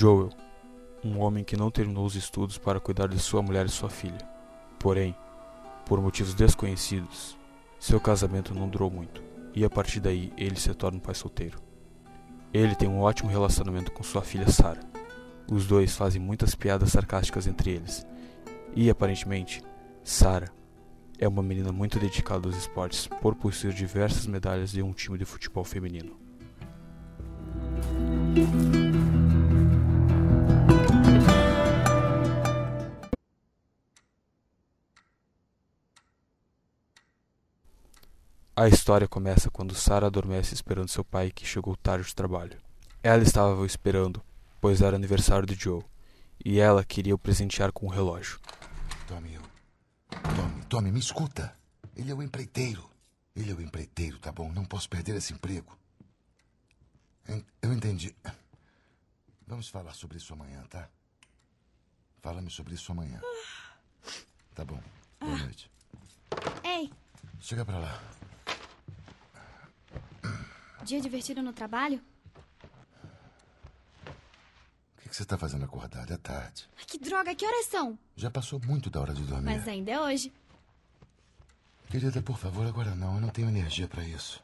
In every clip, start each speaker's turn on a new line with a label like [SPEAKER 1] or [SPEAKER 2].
[SPEAKER 1] Joel, um homem que não terminou os estudos para cuidar de sua mulher e sua filha. Porém, por motivos desconhecidos, seu casamento não durou muito, e a partir daí ele se torna um pai solteiro. Ele tem um ótimo relacionamento com sua filha Sarah. Os dois fazem muitas piadas sarcásticas entre eles, e aparentemente, Sarah é uma menina muito dedicada aos esportes por possuir diversas medalhas em um time de futebol feminino. A história começa quando Sarah adormece esperando seu pai que chegou tarde do trabalho. Ela estava o esperando, pois era aniversário de Joe, e ela queria o presentear com um relógio.
[SPEAKER 2] Tommy, eu... Tommy, Tommy, me escuta. Ele é o empreiteiro. Ele é o empreiteiro, tá bom? Não posso perder esse emprego. Eu entendi. Vamos falar sobre isso amanhã, tá? Fala-me sobre isso amanhã. Tá bom. Boa noite.
[SPEAKER 3] Ei,
[SPEAKER 2] Chega pra lá.
[SPEAKER 3] Dia divertido no trabalho?
[SPEAKER 2] O que que você tá fazendo acordado? É tarde.
[SPEAKER 3] Ai, que droga, que horas são?
[SPEAKER 2] Já passou muito da hora de dormir.
[SPEAKER 3] Mas ainda é hoje.
[SPEAKER 2] Querida, por favor, agora não. Eu não tenho energia pra isso.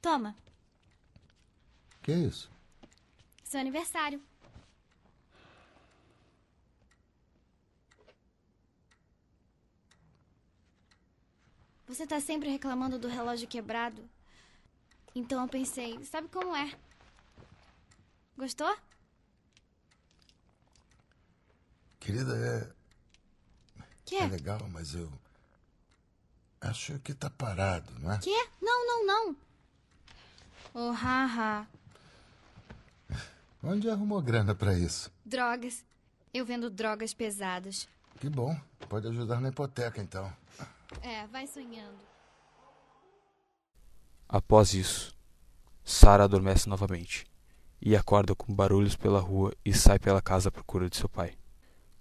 [SPEAKER 3] Toma,
[SPEAKER 2] Que é isso?
[SPEAKER 3] seu aniversário. Você tá sempre reclamando do relógio quebrado. Então eu pensei, sabe como é? Gostou?
[SPEAKER 2] Querida, é,
[SPEAKER 3] Que?
[SPEAKER 2] é legal, mas eu. Acho que tá parado, não é?
[SPEAKER 3] Que? Não, não, não. Oh, haha.
[SPEAKER 2] Onde arrumou grana pra isso?
[SPEAKER 3] Drogas. Eu vendo drogas pesadas.
[SPEAKER 2] Que bom. Pode ajudar na hipoteca, então.
[SPEAKER 3] É, vai sonhando.
[SPEAKER 1] Após isso, Sarah adormece novamente e acorda com barulhos pela rua e sai pela casa à procura de seu pai.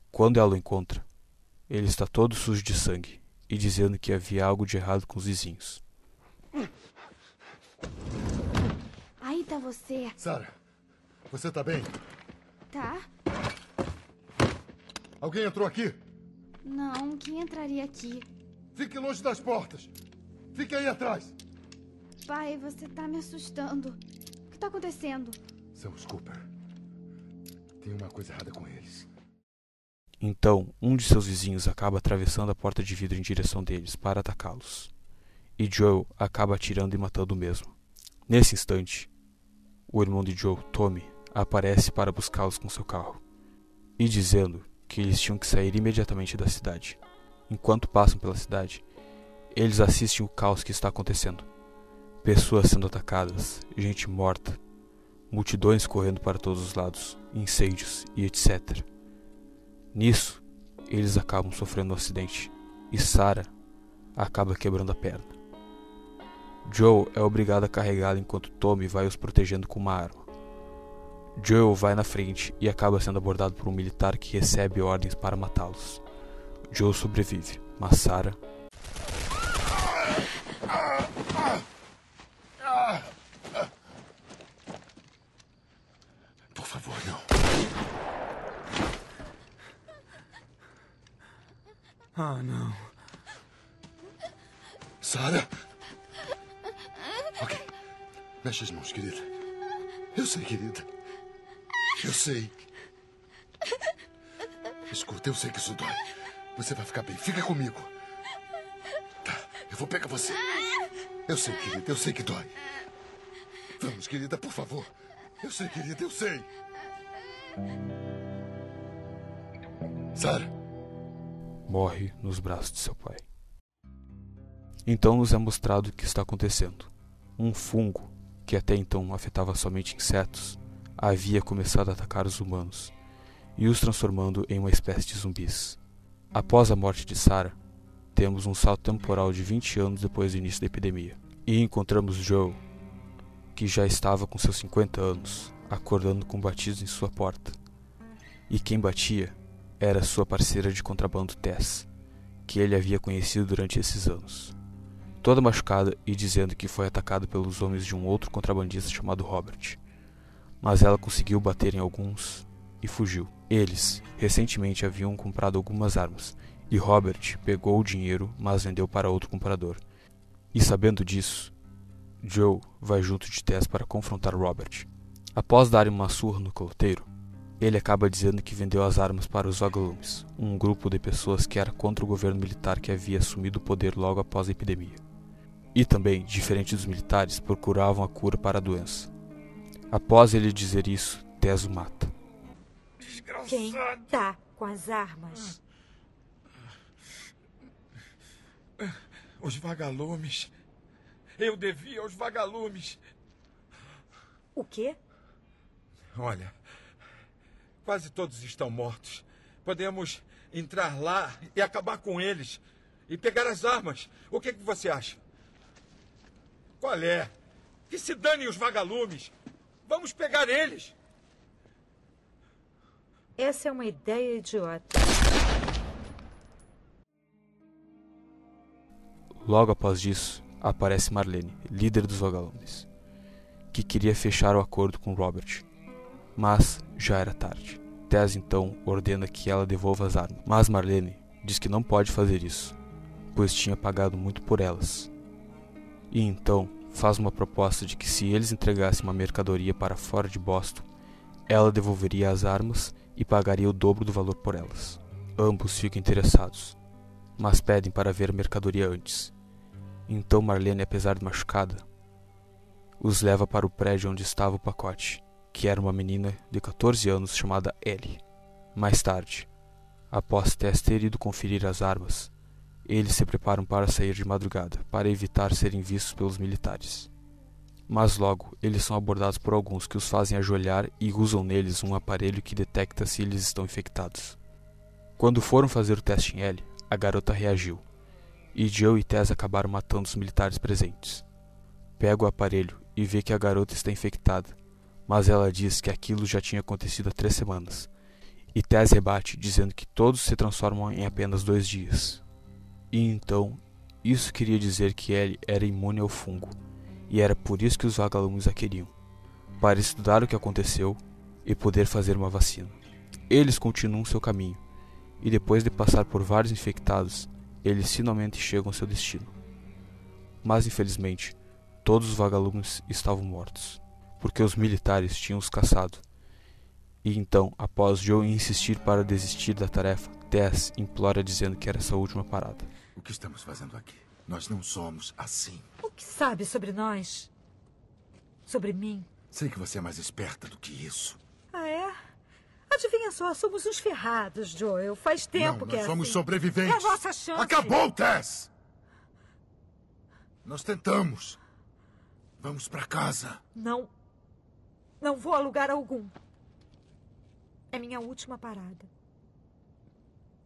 [SPEAKER 1] Quando ela o encontra, ele está todo sujo de sangue e dizendo que havia algo de errado com os vizinhos.
[SPEAKER 3] Aí tá você.
[SPEAKER 2] Sara, você tá bem?
[SPEAKER 3] Tá?
[SPEAKER 2] Alguém entrou aqui?
[SPEAKER 3] Não, quem entraria aqui?
[SPEAKER 2] Fique longe das portas. Fique aí atrás.
[SPEAKER 3] Pai, você tá me assustando. O que tá acontecendo?
[SPEAKER 2] São os Cooper. Tem uma coisa errada com eles.
[SPEAKER 1] Então, um de seus vizinhos acaba atravessando a porta de vidro em direção deles para atacá-los. E Joe acaba atirando e matando o mesmo. Nesse instante, o irmão de Joe, Tommy, aparece para buscá-los com seu carro e dizendo que eles tinham que sair imediatamente da cidade. Enquanto passam pela cidade, eles assistem o caos que está acontecendo. Pessoas sendo atacadas, gente morta, multidões correndo para todos os lados, incêndios e etc. Nisso, eles acabam sofrendo um acidente e Sarah acaba quebrando a perna. Joe é obrigado a carregá-la enquanto Tommy vai os protegendo com uma arma. Joe vai na frente e acaba sendo abordado por um militar que recebe ordens para matá-los. Joe sobrevive, mas Sarah
[SPEAKER 2] Por favor, não.
[SPEAKER 4] Não.
[SPEAKER 2] Sara? Ok. Mexe as mãos, querida. Eu sei, querida. Eu sei. Escuta, eu sei que isso dói. Você vai ficar bem. Fica comigo. Tá, eu vou pegar você. Eu sei, querida, eu sei que dói. Vamos, querida, por favor. Eu sei, querida, eu sei. Sara,
[SPEAKER 1] morre nos braços de seu pai. Então nos é mostrado o que está acontecendo. Um fungo, que até então afetava somente insetos, havia começado a atacar os humanos e os transformando em uma espécie de zumbis. Após a morte de Sarah, temos um salto temporal de 20 anos depois do início da epidemia e encontramos Joe, que já estava com seus 50 anos, acordando com batidos em sua porta. E quem batia era sua parceira de contrabando Tess, que ele havia conhecido durante esses anos. Toda machucada e dizendo que foi atacada pelos homens de um outro contrabandista chamado Robert. mas ela conseguiu bater em alguns e fugiu. Eles recentemente haviam comprado algumas armas e Robert pegou o dinheiro, mas vendeu para outro comprador. E sabendo disso, Joe vai junto de Tess para confrontar Robert. Após dar uma surra no caloteiro, ele acaba dizendo que vendeu as armas para os Vagalumes, um grupo de pessoas que era contra o governo militar que havia assumido o poder logo após a epidemia. E também, diferente dos militares, procuravam a cura para a doença. Após ele dizer isso, Tess o mata.
[SPEAKER 5] Quem tá com as armas?
[SPEAKER 4] Os vagalumes. Eu devia aos vagalumes.
[SPEAKER 5] O quê?
[SPEAKER 4] Olha, quase todos estão mortos. Podemos entrar lá e acabar com eles. E pegar as armas. O que, que você acha? Qual é? Que se danem os vagalumes. Vamos pegar eles.
[SPEAKER 5] Essa é uma ideia idiota.
[SPEAKER 1] Logo após isso, aparece Marlene, líder dos vagalumes, que queria fechar o acordo com Robert. Mas já era tarde. Tess então ordena que ela devolva as armas, mas Marlene diz que não pode fazer isso, pois tinha pagado muito por elas. E então faz uma proposta de que se eles entregassem uma mercadoria para fora de Boston, ela devolveria as armas e pagaria o dobro do valor por elas. Ambos ficam interessados, mas pedem para ver a mercadoria antes. Então Marlene, apesar de machucada, os leva para o prédio onde estava o pacote, que era uma menina de 14 anos chamada Ellie. Mais tarde, após Tess ter ido conferir as armas, eles se preparam para sair de madrugada, para evitar serem vistos pelos militares. Mas logo, eles são abordados por alguns que os fazem ajoelhar e usam neles um aparelho que detecta se eles estão infectados. Quando foram fazer o teste em Ellie, a garota reagiu, e Joe e Tess acabaram matando os militares presentes. Pega o aparelho e vê que a garota está infectada, mas ela diz que aquilo já tinha acontecido há três semanas, e Tess rebate dizendo que todos se transformam em apenas dois dias. E então, isso queria dizer que Ellie era imune ao fungo, e era por isso que os vagalumes a queriam para estudar o que aconteceu e poder fazer uma vacina. Eles continuam seu caminho, e depois de passar por vários infectados, eles finalmente chegam ao seu destino. Mas infelizmente, todos os vagalumes estavam mortos, porque os militares tinham os caçado. E então, após Joe insistir para desistir da tarefa, Tess implora dizendo que era sua última parada.
[SPEAKER 2] O que estamos fazendo aqui? Nós não somos assim.
[SPEAKER 5] O que sabe sobre nós? Sobre mim?
[SPEAKER 2] Sei que você é mais esperta do que isso.
[SPEAKER 5] Ah, é? Adivinha só, somos uns ferrados, Joel. Faz tempo
[SPEAKER 2] não,
[SPEAKER 5] que
[SPEAKER 2] nós
[SPEAKER 5] é
[SPEAKER 2] somos
[SPEAKER 5] assim.
[SPEAKER 2] sobreviventes.
[SPEAKER 5] É a nossa chance.
[SPEAKER 2] Acabou, Tess! Nós tentamos. Vamos para casa.
[SPEAKER 5] Não. Não vou a lugar algum. É minha última parada.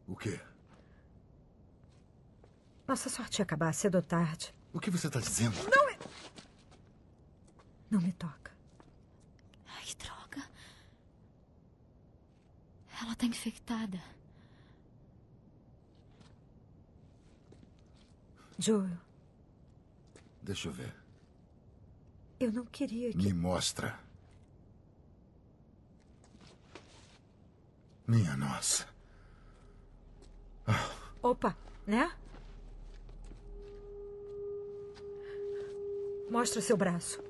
[SPEAKER 2] O quê?
[SPEAKER 5] Nossa sorte ia acabar cedo ou tarde.
[SPEAKER 2] O que você está dizendo?
[SPEAKER 5] Não me toca.
[SPEAKER 3] Ai, droga. Ela tá infectada.
[SPEAKER 5] Joel,
[SPEAKER 2] Deixa eu ver.
[SPEAKER 5] eu não queria que.
[SPEAKER 2] Me mostra. Minha nossa.
[SPEAKER 5] Opa, né? Mostra seu braço.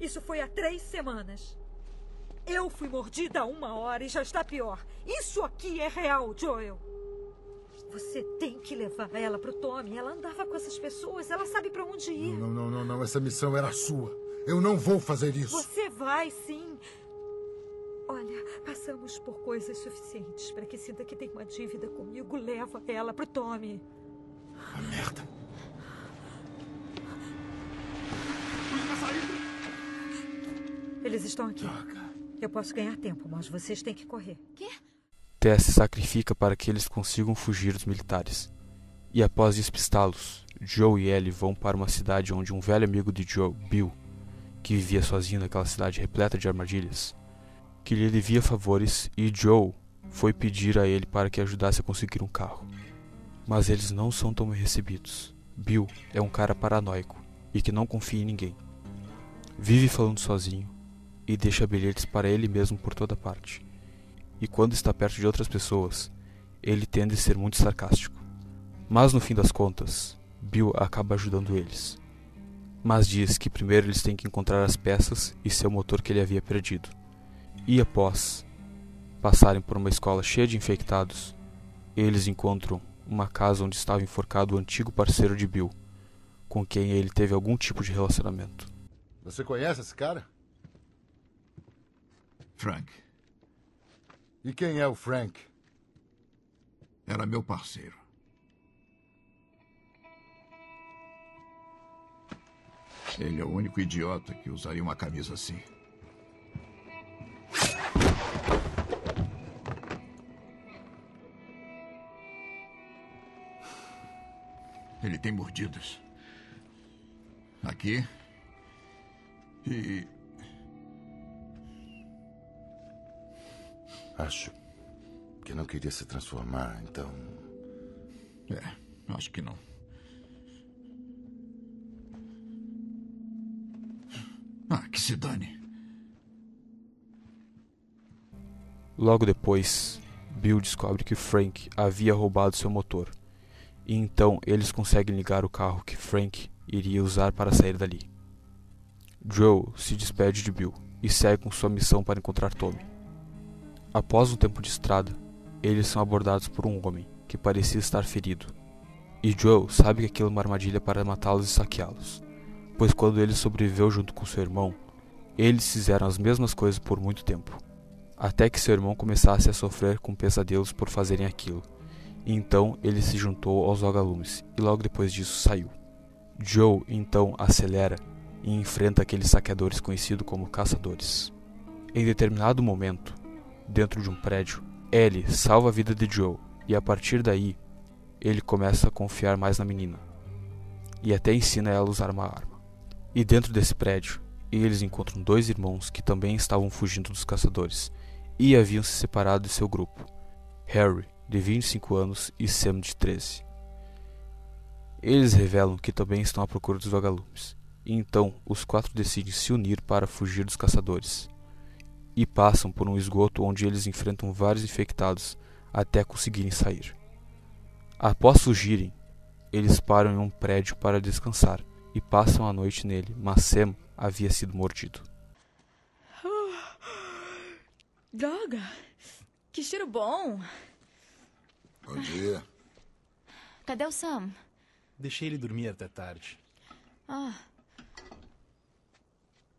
[SPEAKER 5] Isso foi há três semanas. Eu fui mordida há uma hora e já está pior. Isso aqui é real, Joel. Você tem que levar ela pro Tommy. Ela andava com essas pessoas. Ela sabe para onde ir.
[SPEAKER 2] Não, não, não, não. Essa missão era sua. Eu não vou fazer isso.
[SPEAKER 5] Você vai, sim. Olha, passamos por coisas suficientes para que sinta que tem uma dívida comigo. Leva ela pro Tommy.
[SPEAKER 2] Ah, merda.
[SPEAKER 5] Eles estão aqui.
[SPEAKER 2] Droga.
[SPEAKER 5] Eu posso ganhar tempo, mas vocês têm que correr.
[SPEAKER 1] Tess se sacrifica para que eles consigam fugir dos militares. E após despistá-los, Joe e Ellie vão para uma cidade onde um velho amigo de Joe, Bill, que vivia sozinho naquela cidade repleta de armadilhas, que lhe devia favores e Joe foi pedir a ele para que ajudasse a conseguir um carro. Mas eles não são tão bem recebidos. Bill é um cara paranoico e que não confia em ninguém. Vive falando sozinho e deixa bilhetes para ele mesmo por toda parte. E quando está perto de outras pessoas, ele tende a ser muito sarcástico. Mas no fim das contas, Bill acaba ajudando eles. Mas diz que primeiro eles têm que encontrar as peças e seu motor que ele havia perdido. E após passarem por uma escola cheia de infectados, eles encontram uma casa onde estava enforcado o antigo parceiro de Bill, com quem ele teve algum tipo de relacionamento.
[SPEAKER 2] Você conhece esse cara?
[SPEAKER 6] Frank,
[SPEAKER 2] E quem é o Frank?
[SPEAKER 6] era meu parceiro. Ele é o único idiota que usaria uma camisa assim. Ele tem mordidas. Aqui. E
[SPEAKER 2] Acho que não queria se transformar, então.
[SPEAKER 6] É, acho que não. Ah, que se dane.
[SPEAKER 1] Logo depois, Bill descobre que Frank havia roubado seu motor, e então eles conseguem ligar o carro que Frank iria usar para sair dali. Joe se despede de Bill e segue com sua missão para encontrar Tommy. Após um tempo de estrada, eles são abordados por um homem que parecia estar ferido. E Joe sabe que aquilo é uma armadilha para matá-los e saqueá-los, pois quando ele sobreviveu junto com seu irmão, eles fizeram as mesmas coisas por muito tempo até que seu irmão começasse a sofrer com pesadelos por fazerem aquilo. E então ele se juntou aos vagalumes e logo depois disso saiu. Joe então acelera e enfrenta aqueles saqueadores conhecidos como caçadores. Em determinado momento, dentro de um prédio, Ellie salva a vida de Joe e a partir daí ele começa a confiar mais na menina e até ensina ela a usar uma arma. E dentro desse prédio, eles encontram dois irmãos que também estavam fugindo dos caçadores e haviam se separado de seu grupo, Harry, de 25 anos, e Sam, de 13. Eles revelam que também estão à procura dos vagalumes, e então os quatro decidem se unir para fugir dos caçadores. E passam por um esgoto onde eles enfrentam vários infectados até conseguirem sair. Após fugirem, eles param em um prédio para descansar e passam a noite nele, mas Sam havia sido mordido.
[SPEAKER 7] Droga! Que cheiro bom!
[SPEAKER 2] Bom dia.
[SPEAKER 7] Cadê o Sam?
[SPEAKER 8] Deixei ele dormir até tarde.
[SPEAKER 7] Ah,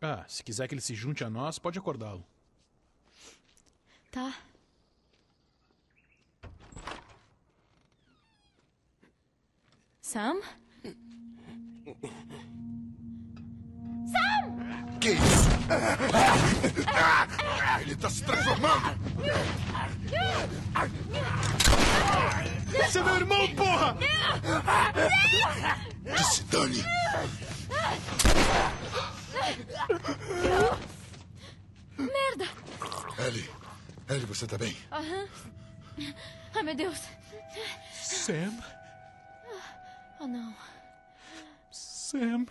[SPEAKER 8] Ah, se quiser que ele se junte a nós, pode acordá-lo.
[SPEAKER 7] tá. Sam?
[SPEAKER 2] Que isso? Ele tá se transformando!
[SPEAKER 8] Você é meu irmão, porra!
[SPEAKER 2] Que se dane!
[SPEAKER 7] Merda!
[SPEAKER 2] Ellie, Ellie, você tá bem?
[SPEAKER 7] Aham. Ai, meu Deus.
[SPEAKER 8] Sam?
[SPEAKER 7] Oh, não.
[SPEAKER 8] Sam?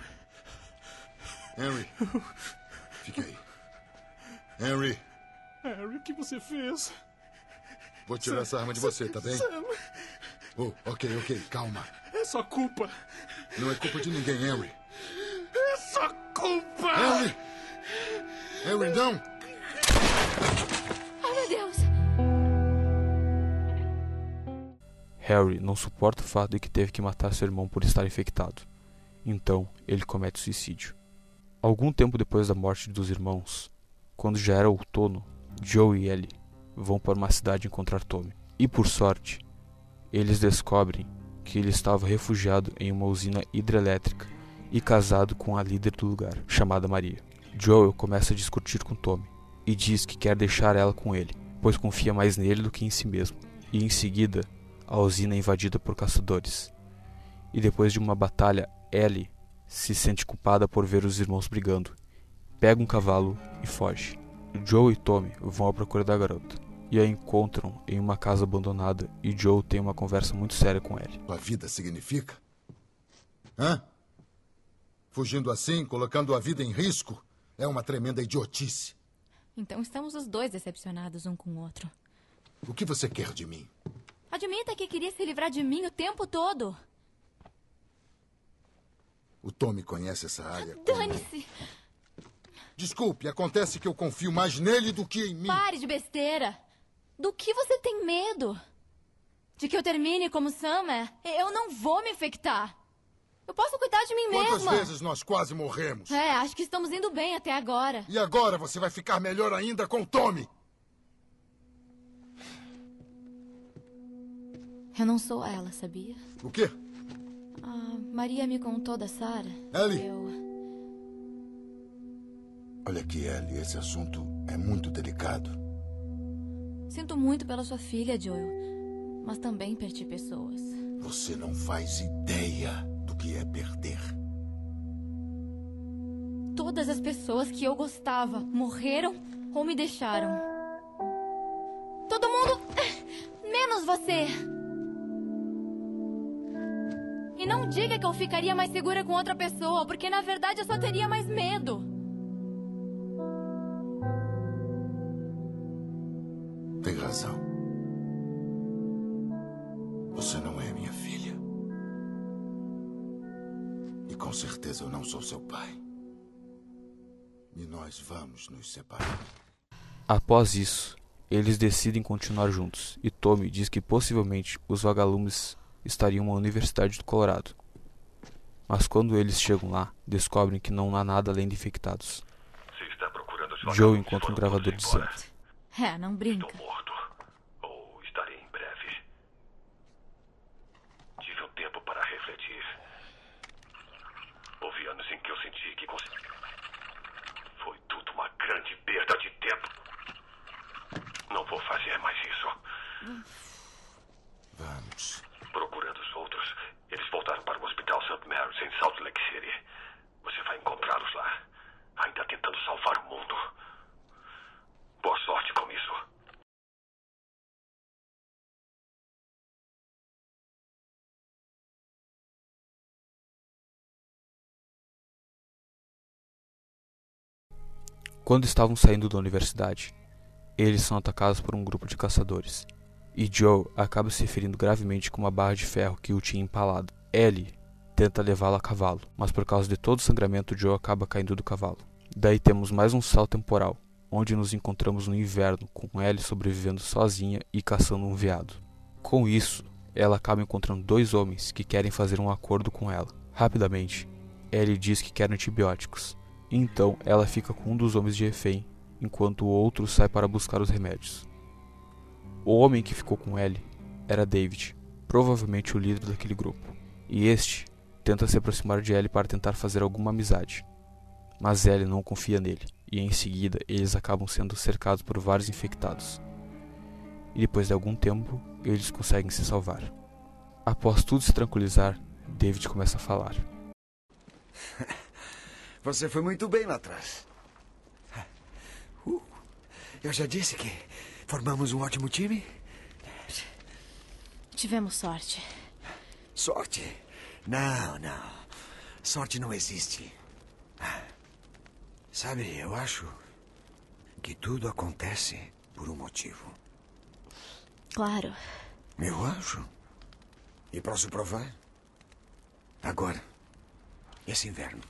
[SPEAKER 2] Henry, fique aí. Henry,
[SPEAKER 8] Harry, o que você fez?
[SPEAKER 2] Vou tirar essa arma de você, tá bem?
[SPEAKER 8] Sam,
[SPEAKER 2] Oh, ok, ok, calma.
[SPEAKER 8] é sua culpa.
[SPEAKER 2] Não é culpa de ninguém, Henry.
[SPEAKER 8] É sua culpa!
[SPEAKER 2] Henry! Henry, não!
[SPEAKER 7] Ai, meu Deus.
[SPEAKER 1] Harry não suporta o fato de que teve que matar seu irmão por estar infectado. Então, ele comete suicídio. Algum tempo depois da morte dos irmãos, quando já era outono, Joe e Ellie vão para uma cidade encontrar Tommy. E por sorte, eles descobrem que ele estava refugiado em uma usina hidrelétrica e casado com a líder do lugar, chamada Maria. Joel começa a discutir com Tommy e diz que quer deixar ela com ele, pois confia mais nele do que em si mesmo. E em seguida, a usina é invadida por caçadores. E depois de uma batalha, Ellie se sente culpada por ver os irmãos brigando. Pega um cavalo e foge. Joe e Tommy vão à procura da garota e a encontram em uma casa abandonada e Joe tem uma conversa muito séria com Ellie.
[SPEAKER 2] Sua vida significa? Hã? Fugindo assim, colocando a vida em risco, é uma tremenda idiotice.
[SPEAKER 7] Então estamos os dois decepcionados um com o outro.
[SPEAKER 2] O que você quer de mim?
[SPEAKER 7] Admita que queria se livrar de mim o tempo todo.
[SPEAKER 2] O Tommy conhece essa área. como-
[SPEAKER 7] Dane-se!
[SPEAKER 2] Desculpe, acontece que eu confio mais nele do que em mim.
[SPEAKER 7] Pare de besteira! Do que você tem medo? De que eu termine como Sam é? Eu não vou me infectar. Eu posso cuidar de mim
[SPEAKER 2] Quantas
[SPEAKER 7] mesma.
[SPEAKER 2] vezes nós quase morremos?
[SPEAKER 7] É, acho que estamos indo bem até agora.
[SPEAKER 2] E agora você vai ficar melhor ainda com o Tommy.
[SPEAKER 7] Eu não sou ela, sabia?
[SPEAKER 2] O quê?
[SPEAKER 7] Ah, Maria me contou da Sarah.
[SPEAKER 2] Ellie.
[SPEAKER 7] Eu.
[SPEAKER 2] Olha aqui, Ellie, esse assunto é muito delicado.
[SPEAKER 7] Sinto muito pela sua filha, Joel. Mas também perdi pessoas.
[SPEAKER 2] Você não faz ideia do que é perder.
[SPEAKER 7] Todas as pessoas que eu gostava morreram ou me deixaram. Todo mundo. Menos você. E não diga que eu ficaria mais segura com outra pessoa, porque na verdade eu só teria mais medo.
[SPEAKER 2] Certeza eu não sou seu pai. E nós vamos nos separar.
[SPEAKER 1] Após isso, eles decidem continuar juntos e Tommy diz que possivelmente os vagalumes estariam na Universidade do Colorado. Mas quando eles chegam lá, descobrem que não há nada além de infectados. Joe encontra um gravador dizendo:
[SPEAKER 7] É, não brinca.
[SPEAKER 9] Estou morto. Ou estarei em breve. Tive um tempo para refletir. Houve anos em que eu senti que consegui. Foi tudo uma grande perda de tempo. Não vou fazer mais isso.
[SPEAKER 2] Vamos.
[SPEAKER 9] Procurando os outros, eles voltaram para o Hospital St. Mary's em Salt Lake City. Você vai encontrá-los lá, ainda tentando salvar o mundo. Boa sorte com isso.
[SPEAKER 1] Quando estavam saindo da universidade, eles são atacados por um grupo de caçadores. E Joe acaba se ferindo gravemente com uma barra de ferro que o tinha empalado. Ellie tenta levá-lo a cavalo, mas por causa de todo o sangramento, Joe acaba caindo do cavalo. Daí temos mais um salto temporal, onde nos encontramos no inverno, com Ellie sobrevivendo sozinha e caçando um veado. Com isso, ela acaba encontrando dois homens que querem fazer um acordo com ela. Rapidamente, Ellie diz que quer antibióticos, então ela fica com um dos homens de refém, enquanto o outro sai para buscar os remédios. O homem que ficou com Ellie era David, provavelmente o líder daquele grupo, e este tenta se aproximar de Ellie para tentar fazer alguma amizade. Mas Ellie não confia nele, e em seguida eles acabam sendo cercados por vários infectados. E depois de algum tempo, eles conseguem se salvar. Após tudo se tranquilizar, David começa a falar.
[SPEAKER 10] Você foi muito bem lá atrás. Eu já disse que formamos um ótimo time.
[SPEAKER 7] Tivemos sorte.
[SPEAKER 10] Sorte? Não, não. Sorte não existe. Sabe, eu acho que tudo acontece por um motivo.
[SPEAKER 7] Claro.
[SPEAKER 10] Eu acho. E posso provar? Agora, esse inverno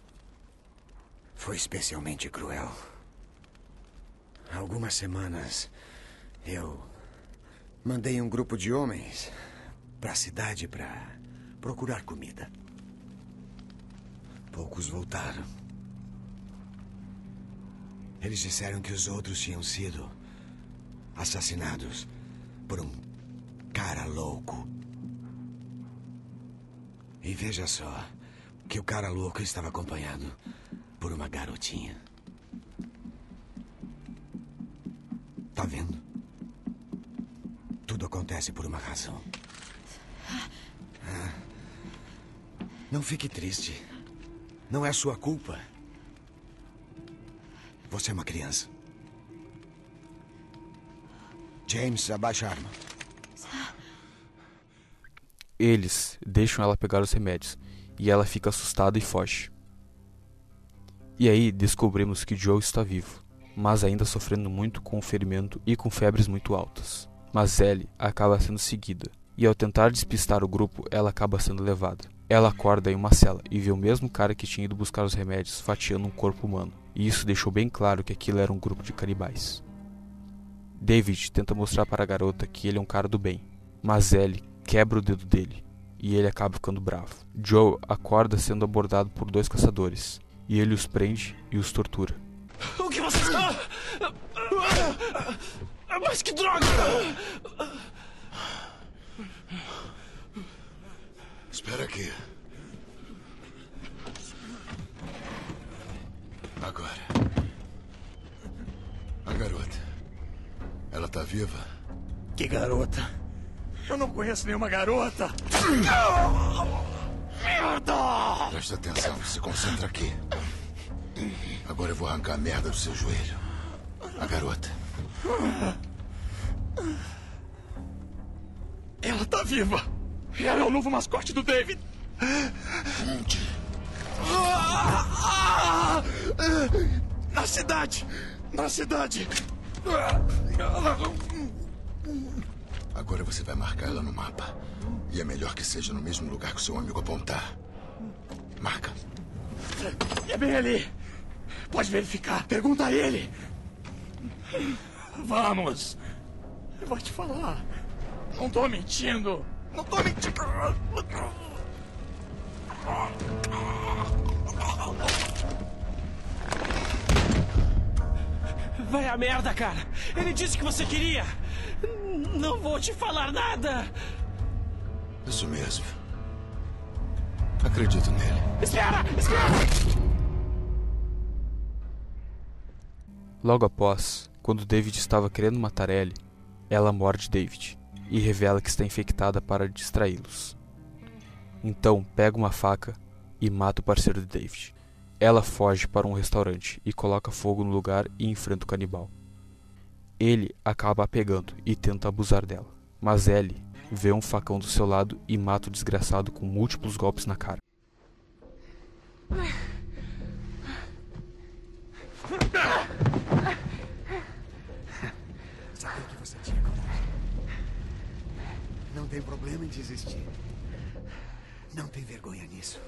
[SPEAKER 10] foi especialmente cruel. Algumas semanas eu mandei um grupo de homens para a cidade para procurar comida. Poucos voltaram. Eles disseram que os outros tinham sido assassinados por um cara louco. E veja só que o cara louco estava acompanhado por uma garotinha. Tá vendo? Tudo acontece por uma razão. Ah. Não fique triste. Não é sua culpa. Você é uma criança. James, abaixa a arma.
[SPEAKER 1] Eles deixam ela pegar os remédios e ela fica assustada e foge. E aí descobrimos que Joe está vivo mas ainda sofrendo muito com o ferimento e com febres muito altas. Mas Ellie acaba sendo seguida, e ao tentar despistar o grupo, ela acaba sendo levada. Ela acorda em uma cela e vê o mesmo cara que tinha ido buscar os remédios fatiando um corpo humano, e isso deixou bem claro que aquilo era um grupo de canibais. David tenta mostrar para a garota que ele é um cara do bem, mas Ellie quebra o dedo dele e ele acaba ficando bravo. Joe acorda sendo abordado por dois caçadores e ele os prende e os tortura.
[SPEAKER 8] O que você? Mas que droga!
[SPEAKER 2] Espera aqui. Agora. A garota. Ela tá viva?
[SPEAKER 8] Que garota? Eu não conheço nenhuma garota! Merda!
[SPEAKER 2] Presta atenção, se concentra aqui. Agora eu vou arrancar a merda do seu joelho. A garota.
[SPEAKER 8] Ela tá viva! Ela é o novo mascote do David! Na cidade! Na cidade!
[SPEAKER 2] Agora você vai marcar ela no mapa. E é melhor que seja no mesmo lugar que o seu amigo apontar. Marca.
[SPEAKER 8] É bem ali. Pode verificar. Pergunta a ele. Vamos. Eu vou te falar. Não tô mentindo. Não tô mentindo. Vai a merda, cara. Ele disse que você queria. Não vou te falar nada.
[SPEAKER 2] Isso mesmo. Acredito nele.
[SPEAKER 8] Espera! Espera!
[SPEAKER 1] Logo após, quando David estava querendo matar Ellie, ela morde David e revela que está infectada para distraí-los. Então pega uma faca e mata o parceiro de David. Ela foge para um restaurante e coloca fogo no lugar e enfrenta o canibal. Ele acaba pegando e tenta abusar dela, mas Ellie vê um facão do seu lado e mata o desgraçado com múltiplos golpes na cara.
[SPEAKER 10] Sabia que você tinha coragem. Não tem problema em desistir. Não tem vergonha nisso.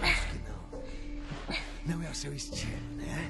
[SPEAKER 10] Acho que não. Não é o seu estilo, né?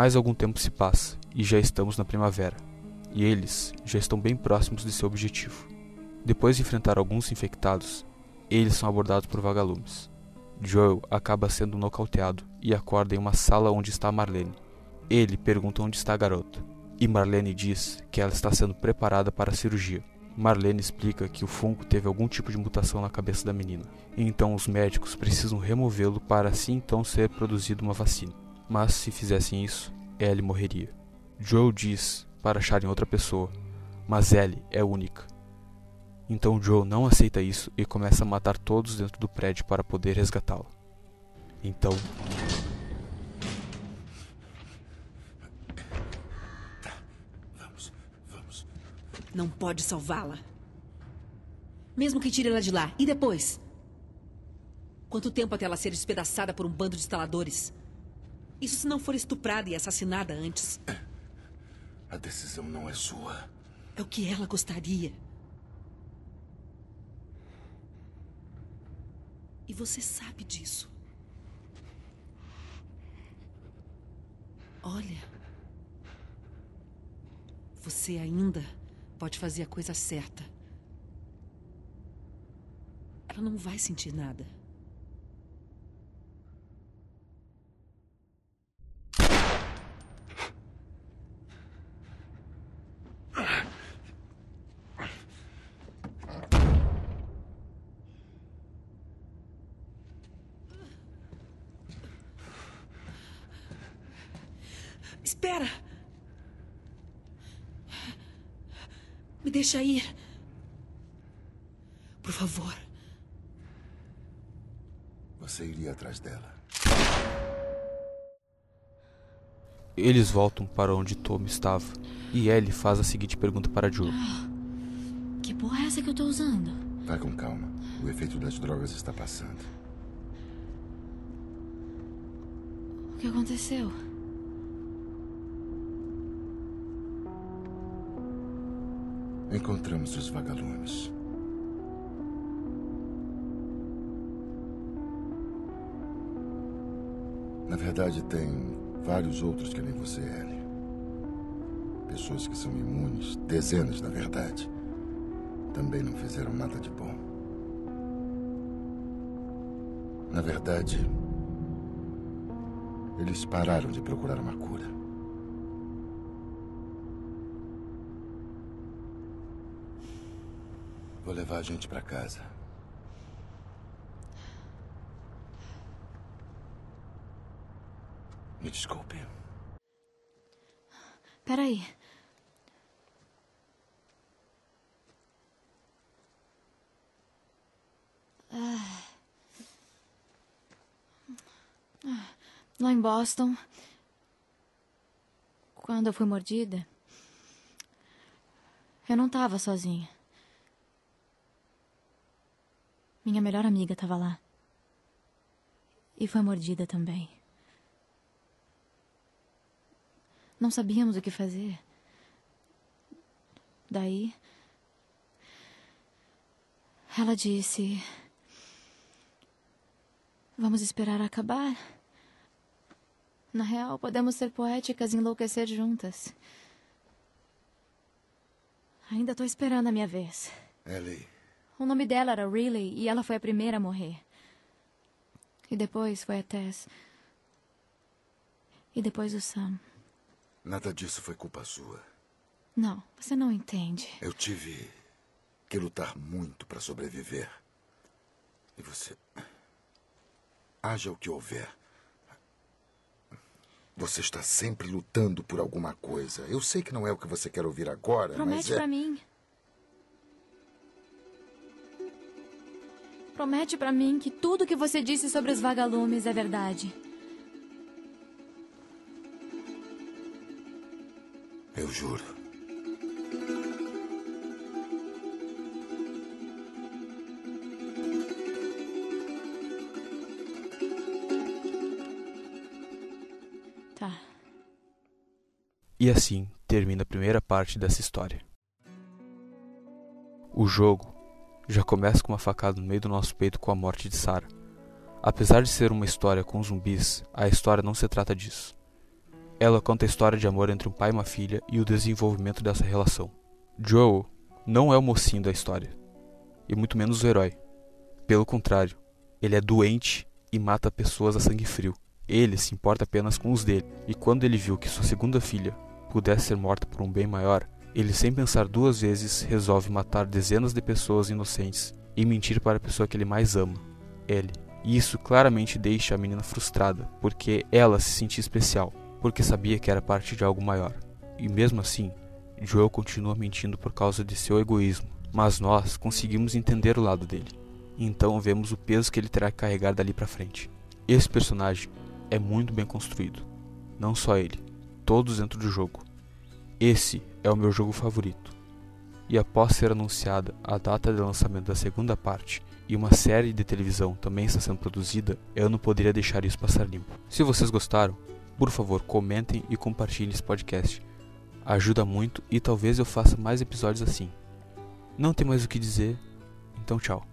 [SPEAKER 1] Mais algum tempo se passa e já estamos na primavera, e eles já estão bem próximos de seu objetivo. Depois de enfrentar alguns infectados, eles são abordados por vagalumes. Joel acaba sendo nocauteado e acorda em uma sala onde está Marlene. Ele pergunta onde está a garota, e Marlene diz que ela está sendo preparada para a cirurgia. Marlene explica que o fungo teve algum tipo de mutação na cabeça da menina, e então os médicos precisam removê-lo para assim então ser produzida uma vacina. Mas se fizessem isso, Ellie morreria. Joel diz para acharem outra pessoa, mas Ellie é única. Então Joe não aceita isso e começa a matar todos dentro do prédio para poder resgatá-la. Então,
[SPEAKER 2] Vamos, vamos.
[SPEAKER 11] Não pode salvá-la. Mesmo que tire ela de lá. E depois? Quanto tempo até ela ser despedaçada por um bando de instaladores? Isso se não for estuprada e assassinada antes.
[SPEAKER 2] A decisão não é sua.
[SPEAKER 11] É o que ela gostaria. E você sabe disso. Olha. Você ainda pode fazer a coisa certa. Ela não vai sentir nada. Espera! Me deixa ir. Por favor.
[SPEAKER 2] Você iria atrás dela.
[SPEAKER 1] Eles voltam para onde Tom estava e Ellie faz a seguinte pergunta para Joe.
[SPEAKER 7] Que porra é essa que eu tô usando?
[SPEAKER 2] Vá com calma. O efeito das drogas está passando.
[SPEAKER 7] O que aconteceu?
[SPEAKER 2] Encontramos os vagalumes. Na verdade, tem vários outros que nem você, Ellie. Pessoas que são imunes, dezenas, na verdade. Também não fizeram nada de bom. Na verdade, eles pararam de procurar uma cura. Vou levar a gente para casa. Me desculpe.
[SPEAKER 7] Peraí. Ah. Lá em Boston, quando eu fui mordida, eu não estava sozinha. Minha melhor amiga estava lá. E foi mordida também. Não sabíamos o que fazer. Daí. Ela disse. Vamos esperar acabar. Na real, podemos ser poéticas e enlouquecer juntas. Ainda estou esperando a minha vez.
[SPEAKER 2] Ellie.
[SPEAKER 7] O nome dela era Riley e ela foi a primeira a morrer. E depois foi a Tess. E depois o Sam.
[SPEAKER 2] Nada disso foi culpa sua.
[SPEAKER 7] Não, você não entende.
[SPEAKER 2] Eu tive que lutar muito para sobreviver. E você. Haja o que houver. Você está sempre lutando por alguma coisa. Eu sei que não é o que você quer ouvir agora,
[SPEAKER 7] Promete
[SPEAKER 2] mas é...
[SPEAKER 7] pra mim. Promete pra mim que tudo que você disse sobre os vagalumes é verdade.
[SPEAKER 2] Eu juro.
[SPEAKER 7] Tá.
[SPEAKER 1] E assim termina a primeira parte dessa história. O jogo já começa com uma facada no meio do nosso peito com a morte de Sarah. Apesar de ser uma história com zumbis, a história não se trata disso. Ela conta a história de amor entre um pai e uma filha e o desenvolvimento dessa relação. Joel não é o mocinho da história, e muito menos o herói. Pelo contrário, ele é doente e mata pessoas a sangue frio. Ele se importa apenas com os dele, e quando ele viu que sua segunda filha pudesse ser morta por um bem maior, ele, sem pensar duas vezes, resolve matar dezenas de pessoas inocentes e mentir para a pessoa que ele mais ama, ele. E isso claramente deixa a menina frustrada, porque ela se sentia especial, porque sabia que era parte de algo maior. E mesmo assim, Joel continua mentindo por causa de seu egoísmo, mas nós conseguimos entender o lado dele. Então vemos o peso que ele terá que carregar dali para frente. Esse personagem é muito bem construído. Não só ele, todos dentro do jogo. Esse é o meu jogo favorito. e após ser anunciada a data de lançamento da segunda parte e uma série de televisão também está sendo produzida, eu não poderia deixar isso passar limpo. Se vocês gostaram, por favor, comentem e compartilhem esse podcast. Ajuda muito e talvez eu faça mais episódios assim. Não tem mais o que dizer, então tchau.